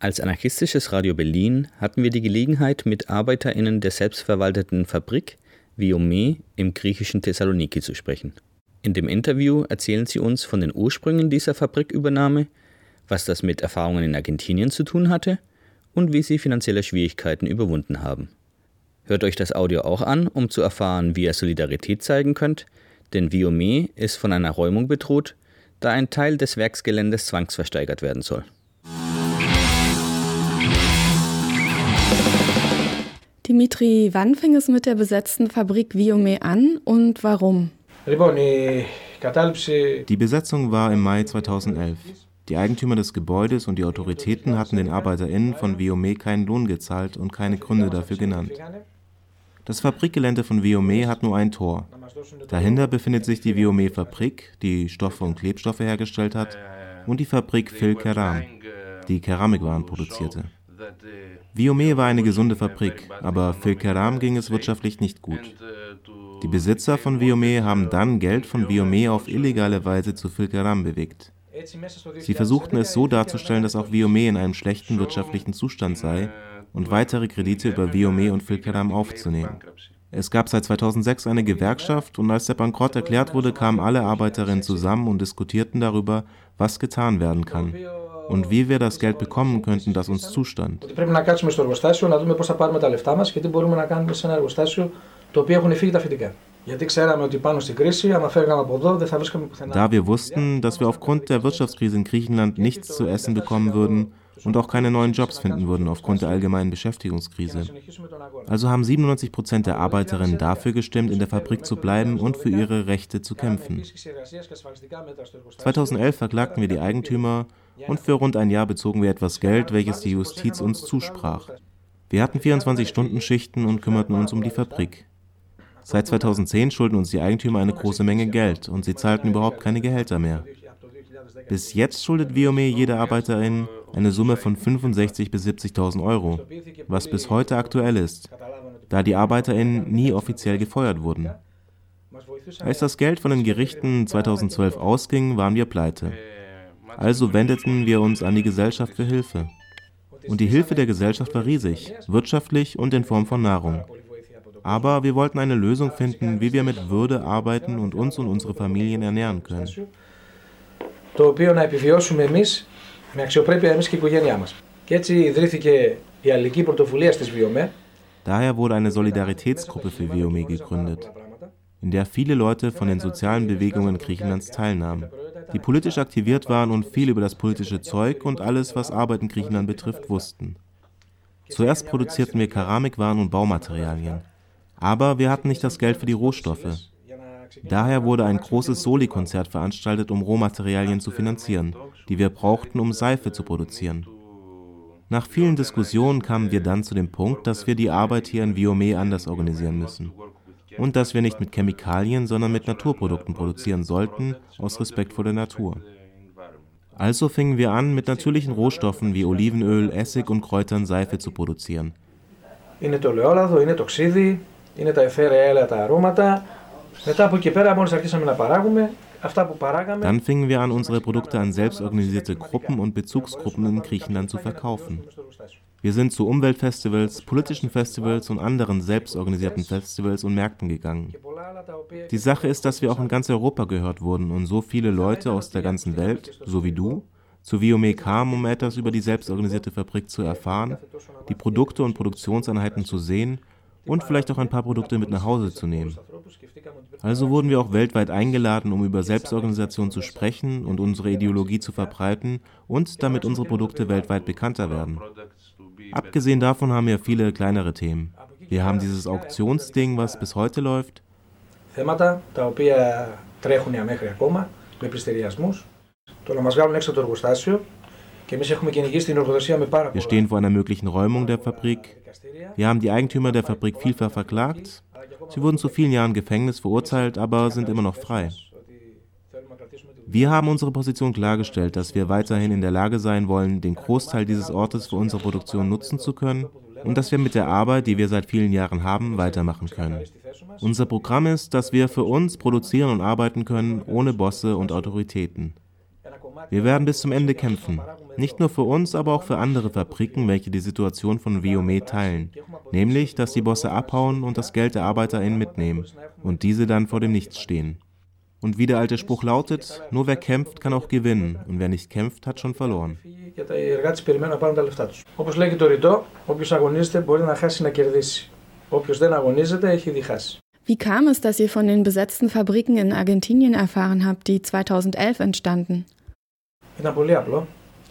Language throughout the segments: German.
Als anarchistisches Radio Berlin hatten wir die Gelegenheit, mit ArbeiterInnen der selbstverwalteten Fabrik Viome im griechischen Thessaloniki zu sprechen. In dem Interview erzählen sie uns von den Ursprüngen dieser Fabrikübernahme, was das mit Erfahrungen in Argentinien zu tun hatte und wie sie finanzielle Schwierigkeiten überwunden haben. Hört euch das Audio auch an, um zu erfahren, wie ihr Solidarität zeigen könnt, denn Viome ist von einer Räumung bedroht, da ein Teil des Werksgeländes zwangsversteigert werden soll. Dimitri, wann fing es mit der besetzten Fabrik Viome an und warum? Die Besetzung war im Mai 2011. Die Eigentümer des Gebäudes und die Autoritäten hatten den ArbeiterInnen von Viome keinen Lohn gezahlt und keine Gründe dafür genannt. Das Fabrikgelände von Viome hat nur ein Tor. Dahinter befindet sich die Viome-Fabrik, die Stoffe und Klebstoffe hergestellt hat, und die Fabrik Phil Keram, die Keramikwaren produzierte. Viome war eine gesunde Fabrik, aber Phil Keram ging es wirtschaftlich nicht gut. Die Besitzer von Viome haben dann Geld von Viome auf illegale Weise zu Phil Keram bewegt. Sie versuchten es so darzustellen, dass auch Viome in einem schlechten wirtschaftlichen Zustand sei und weitere Kredite über Viome und Filkeram aufzunehmen. Es gab seit 2006 eine Gewerkschaft und als der Bankrott erklärt wurde, kamen alle Arbeiterinnen zusammen und diskutierten darüber, was getan werden kann und wie wir das Geld bekommen könnten, das uns zustand. Da wir wussten, dass wir aufgrund der Wirtschaftskrise in Griechenland nichts zu essen bekommen würden, und auch keine neuen Jobs finden würden aufgrund der allgemeinen Beschäftigungskrise. Also haben 97 Prozent der Arbeiterinnen dafür gestimmt, in der Fabrik zu bleiben und für ihre Rechte zu kämpfen. 2011 verklagten wir die Eigentümer und für rund ein Jahr bezogen wir etwas Geld, welches die Justiz uns zusprach. Wir hatten 24-Stunden-Schichten und kümmerten uns um die Fabrik. Seit 2010 schulden uns die Eigentümer eine große Menge Geld und sie zahlten überhaupt keine Gehälter mehr. Bis jetzt schuldet Viome jeder Arbeiterin eine Summe von 65.000 bis 70.000 Euro, was bis heute aktuell ist, da die ArbeiterInnen nie offiziell gefeuert wurden. Als das Geld von den Gerichten 2012 ausging, waren wir pleite. Also wendeten wir uns an die Gesellschaft für Hilfe. Und die Hilfe der Gesellschaft war riesig, wirtschaftlich und in Form von Nahrung. Aber wir wollten eine Lösung finden, wie wir mit Würde arbeiten und uns und unsere Familien ernähren können Το οποίο να επιβιώσουμε εμεί με αξιοπρέπεια εμεί και η οικογένειά μα. Και έτσι ιδρύθηκε η Αλληλική Πρωτοβουλία τη Βιομέ. Daher wurde eine Solidaritätsgruppe für Viome gegründet, in der viele Leute von den sozialen Bewegungen Griechenlands teilnahmen, die politisch aktiviert waren und viel über das politische Zeug und alles, was Arbeit in Griechenland betrifft, wussten. Zuerst produzierten wir Keramikwaren und Baumaterialien, aber wir hatten nicht das Geld für die Rohstoffe. Daher wurde ein großes Soli-Konzert veranstaltet, um Rohmaterialien zu finanzieren, die wir brauchten, um Seife zu produzieren. Nach vielen Diskussionen kamen wir dann zu dem Punkt, dass wir die Arbeit hier in Viome anders organisieren müssen. Und dass wir nicht mit Chemikalien, sondern mit Naturprodukten produzieren sollten, aus Respekt vor der Natur. Also fingen wir an, mit natürlichen Rohstoffen wie Olivenöl, Essig und Kräutern Seife zu produzieren. Είναι το ελαιόλαδο, είναι το ξύδι, είναι τα αιθέρια έλαια τα αρώματα. dann fingen wir an, unsere Produkte an selbstorganisierte Gruppen und Bezugsgruppen in Griechenland zu verkaufen. Wir sind zu Umweltfestivals, politischen Festivals und anderen selbstorganisierten Festivals und Märkten gegangen. Die Sache ist, dass wir auch in ganz Europa gehört wurden und so viele Leute aus der ganzen Welt, so wie du, zu Viome kamen, um etwas über die selbstorganisierte Fabrik zu erfahren, die Produkte und Produktionseinheiten zu sehen und vielleicht auch ein paar Produkte mit nach Hause zu nehmen. Also wurden wir auch weltweit eingeladen, um über Selbstorganisation zu sprechen und unsere Ideologie zu verbreiten und damit unsere Produkte weltweit bekannter werden. Abgesehen davon haben wir viele kleinere Themen. Wir haben dieses Auktionsding, was bis heute läuft. Θέματα τα οποία τρέχουν μέχρι ακόμα με πληστηριασμού. Το να μα βγάλουν έξω από το εργοστάσιο wir stehen vor einer möglichen Räumung der Fabrik. Wir haben die Eigentümer der Fabrik vielfach verklagt. Sie wurden zu vielen Jahren Gefängnis verurteilt, aber sind immer noch frei. Wir haben unsere Position klargestellt, dass wir weiterhin in der Lage sein wollen, den Großteil dieses Ortes für unsere Produktion nutzen zu können und dass wir mit der Arbeit, die wir seit vielen Jahren haben, weitermachen können. Unser Programm ist, dass wir für uns produzieren und arbeiten können, ohne Bosse und Autoritäten. Wir werden bis zum Ende kämpfen. Nicht nur für uns, aber auch für andere Fabriken, welche die Situation von Viome teilen. Nämlich, dass die Bosse abhauen und das Geld der ArbeiterInnen mitnehmen und diese dann vor dem Nichts stehen. Und wie der alte Spruch lautet, nur wer kämpft, kann auch gewinnen. Und wer nicht kämpft, hat schon verloren. Wie kam es, dass ihr von den besetzten Fabriken in Argentinien erfahren habt, die 2011 entstanden? Ήταν πολύ απλό.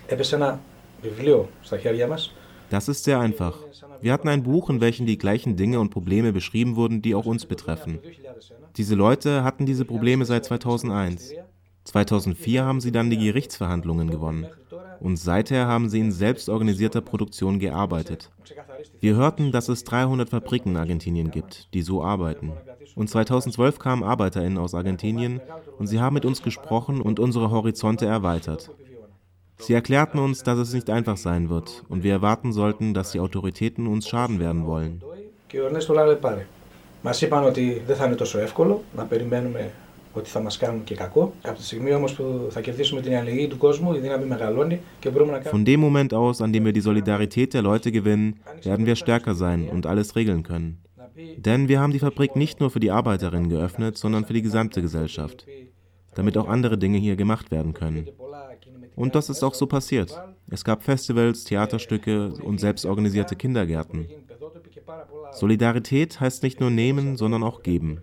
Έπεσε ένα βιβλίο στα χέρια μας. Das ist sehr einfach. Wir hatten ein Buch, in welchem die gleichen Dinge und Probleme beschrieben wurden, die auch uns betreffen. Diese Leute hatten diese Probleme seit 2001. 2004 haben sie dann die Gerichtsverhandlungen gewonnen. Und seither haben sie in selbstorganisierter Produktion gearbeitet. Wir hörten, dass es 300 Fabriken in Argentinien gibt, die so arbeiten. Und 2012 kamen ArbeiterInnen aus Argentinien und sie haben mit uns gesprochen und unsere Horizonte erweitert. Sie erklärten uns, dass es nicht einfach sein wird und wir erwarten sollten, dass die Autoritäten uns schaden werden wollen. Μας είπαν ότι δεν θα είναι τόσο εύκολο να περιμένουμε ότι θα μας κάνουν και κακό. Από τη στιγμή όμως που θα κερδίσουμε την αλληλεγγύη του κόσμου, η δύναμη μεγαλώνει και μπορούμε να κάνουμε... Von dem Moment aus, an dem wir die Solidarität der Leute gewinnen, werden wir stärker sein und alles regeln können. Denn wir haben die Fabrik nicht nur für die Arbeiterinnen geöffnet, sondern für die gesamte Gesellschaft, damit auch andere Dinge hier gemacht werden können. Und das ist auch so passiert. Es gab Festivals, Theaterstücke und selbstorganisierte Kindergärten. Solidarität heißt nicht nur nehmen, sondern auch geben.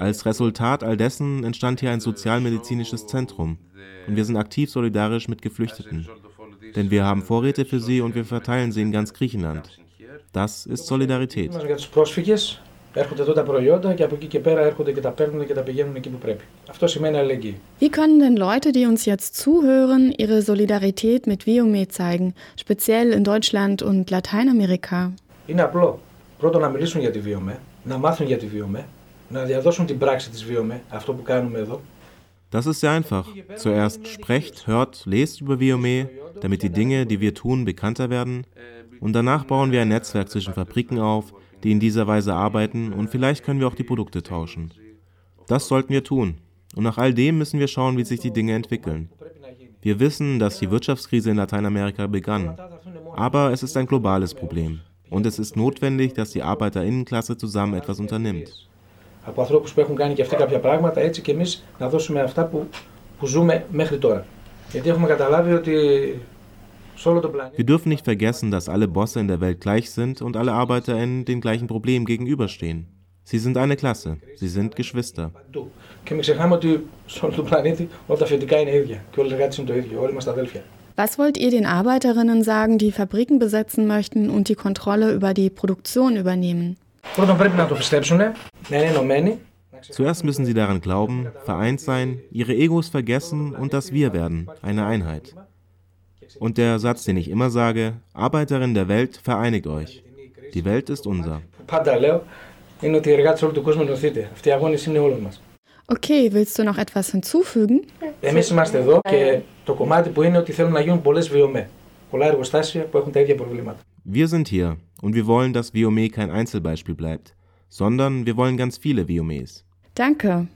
Als Resultat all dessen entstand hier ein sozialmedizinisches Zentrum und wir sind aktiv solidarisch mit Geflüchteten. Denn wir haben Vorräte für sie und wir verteilen sie in ganz Griechenland. Das ist Solidarität. Έρχονται εδώ τα προϊόντα και από εκεί και πέρα έρχονται και τα παίρνουν και τα πηγαίνουν εκεί που πρέπει. Αυτό σημαίνει αλληλεγγύη. Wie können denn Leute, die uns jetzt zuhören, ihre Solidarität mit Viome zeigen, speziell in Deutschland und Lateinamerika? Είναι απλό. Πρώτον να μιλήσουν για τη Viome, να μάθουν για τη Viome, das ist sehr einfach. Zuerst sprecht, hört, lest über Viome, damit die Dinge, die wir tun, bekannter werden. Und danach bauen wir ein Netzwerk zwischen Fabriken auf, die in dieser Weise arbeiten und vielleicht können wir auch die Produkte tauschen. Das sollten wir tun. Und nach all dem müssen wir schauen, wie sich die Dinge entwickeln. Wir wissen, dass die Wirtschaftskrise in Lateinamerika begann. Aber es ist ein globales Problem. Und es ist notwendig, dass die Arbeiterinnenklasse zusammen etwas unternimmt Από ανθρώπους που έχουν κάνει και αυτοί κάποια πράγματα, έτσι και εμείς να δώσουμε αυτά που, που ζούμε μέχρι τώρα. Γιατί έχουμε καταλάβει ότι wir dürfen nicht vergessen, dass alle Bosse in der Welt gleich sind und alle ArbeiterInnen den gleichen Problemen gegenüberstehen. Sie sind eine Klasse, sie sind Geschwister. Was wollt ihr den Arbeiterinnen sagen, die Fabriken besetzen möchten und die Kontrolle über die Produktion übernehmen? Zuerst müssen sie daran glauben, vereint sein, ihre Egos vergessen und das Wir werden, eine Einheit. Und der Satz, den ich immer sage, Arbeiterin der Welt, vereinigt euch. Die Welt ist unser. Okay, willst du noch etwas hinzufügen? Εμείς είμαστε εδώ και το κομμάτι που είναι ότι θέλουν να γίνουν πολλές βιομέ. Πολλά εργοστάσια που έχουν τα ίδια προβλήματα. Wir sind hier und wir wollen, dass Viome kein Einzelbeispiel bleibt, sondern wir wollen ganz viele Viomes. Danke.